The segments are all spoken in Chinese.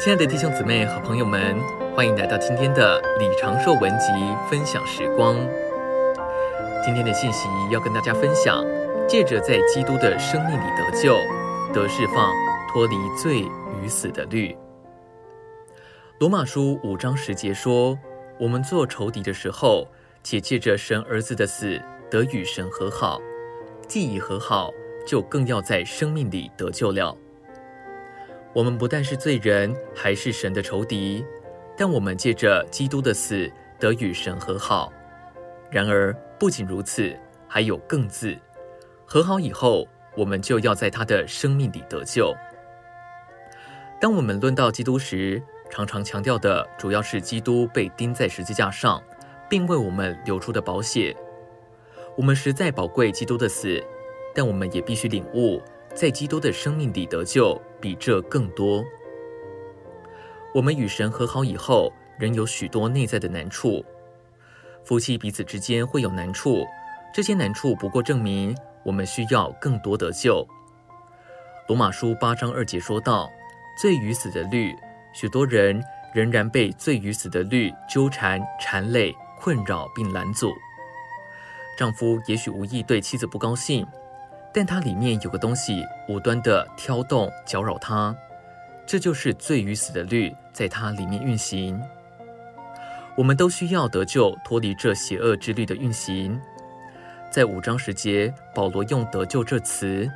亲爱的弟兄姊妹和朋友们，欢迎来到今天的李长寿文集分享时光。今天的信息要跟大家分享，借着在基督的生命里得救、得释放、脱离罪与死的律。罗马书五章十节说：“我们做仇敌的时候，且借着神儿子的死得与神和好；既已和好，就更要在生命里得救了。”我们不但是罪人，还是神的仇敌，但我们借着基督的死得与神和好。然而，不仅如此，还有更字：和好以后，我们就要在他的生命里得救。当我们论到基督时，常常强调的主要是基督被钉在十字架上，并为我们流出的宝血。我们实在宝贵基督的死，但我们也必须领悟。在基督的生命里得救，比这更多。我们与神和好以后，仍有许多内在的难处。夫妻彼此之间会有难处，这些难处不过证明我们需要更多得救。罗马书八章二节说道：“罪与死的律，许多人仍然被罪与死的律纠缠、缠累、困扰并拦阻。丈夫也许无意对妻子不高兴。”但它里面有个东西无端的挑动、搅扰他，这就是罪与死的律在它里面运行。我们都需要得救，脱离这邪恶之律的运行。在五章十节，保罗用得救这词；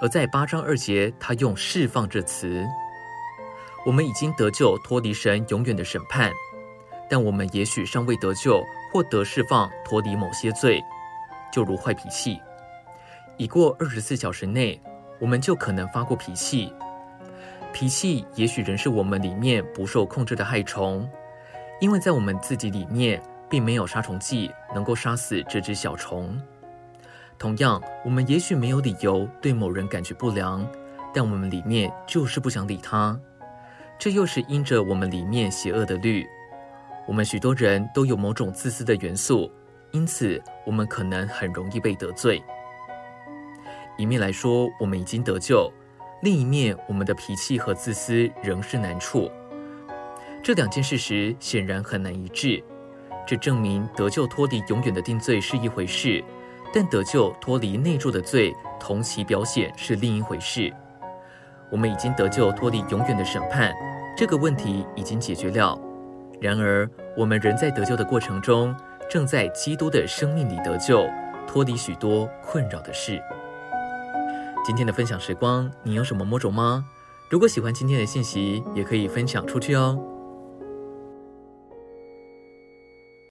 而在八章二节，他用释放这词。我们已经得救，脱离神永远的审判，但我们也许尚未得救，或得释放，脱离某些罪，就如坏脾气。已过二十四小时内，我们就可能发过脾气。脾气也许仍是我们里面不受控制的害虫，因为在我们自己里面并没有杀虫剂能够杀死这只小虫。同样，我们也许没有理由对某人感觉不良，但我们里面就是不想理他。这又是因着我们里面邪恶的律。我们许多人都有某种自私的元素，因此我们可能很容易被得罪。一面来说，我们已经得救；另一面，我们的脾气和自私仍是难处。这两件事实显然很难一致。这证明得救脱离永远的定罪是一回事，但得救脱离内住的罪同其表显是另一回事。我们已经得救脱离永远的审判，这个问题已经解决了。然而，我们仍在得救的过程中，正在基督的生命里得救，脱离许多困扰的事。今天的分享时光，你有什么摸着吗？如果喜欢今天的信息，也可以分享出去哦。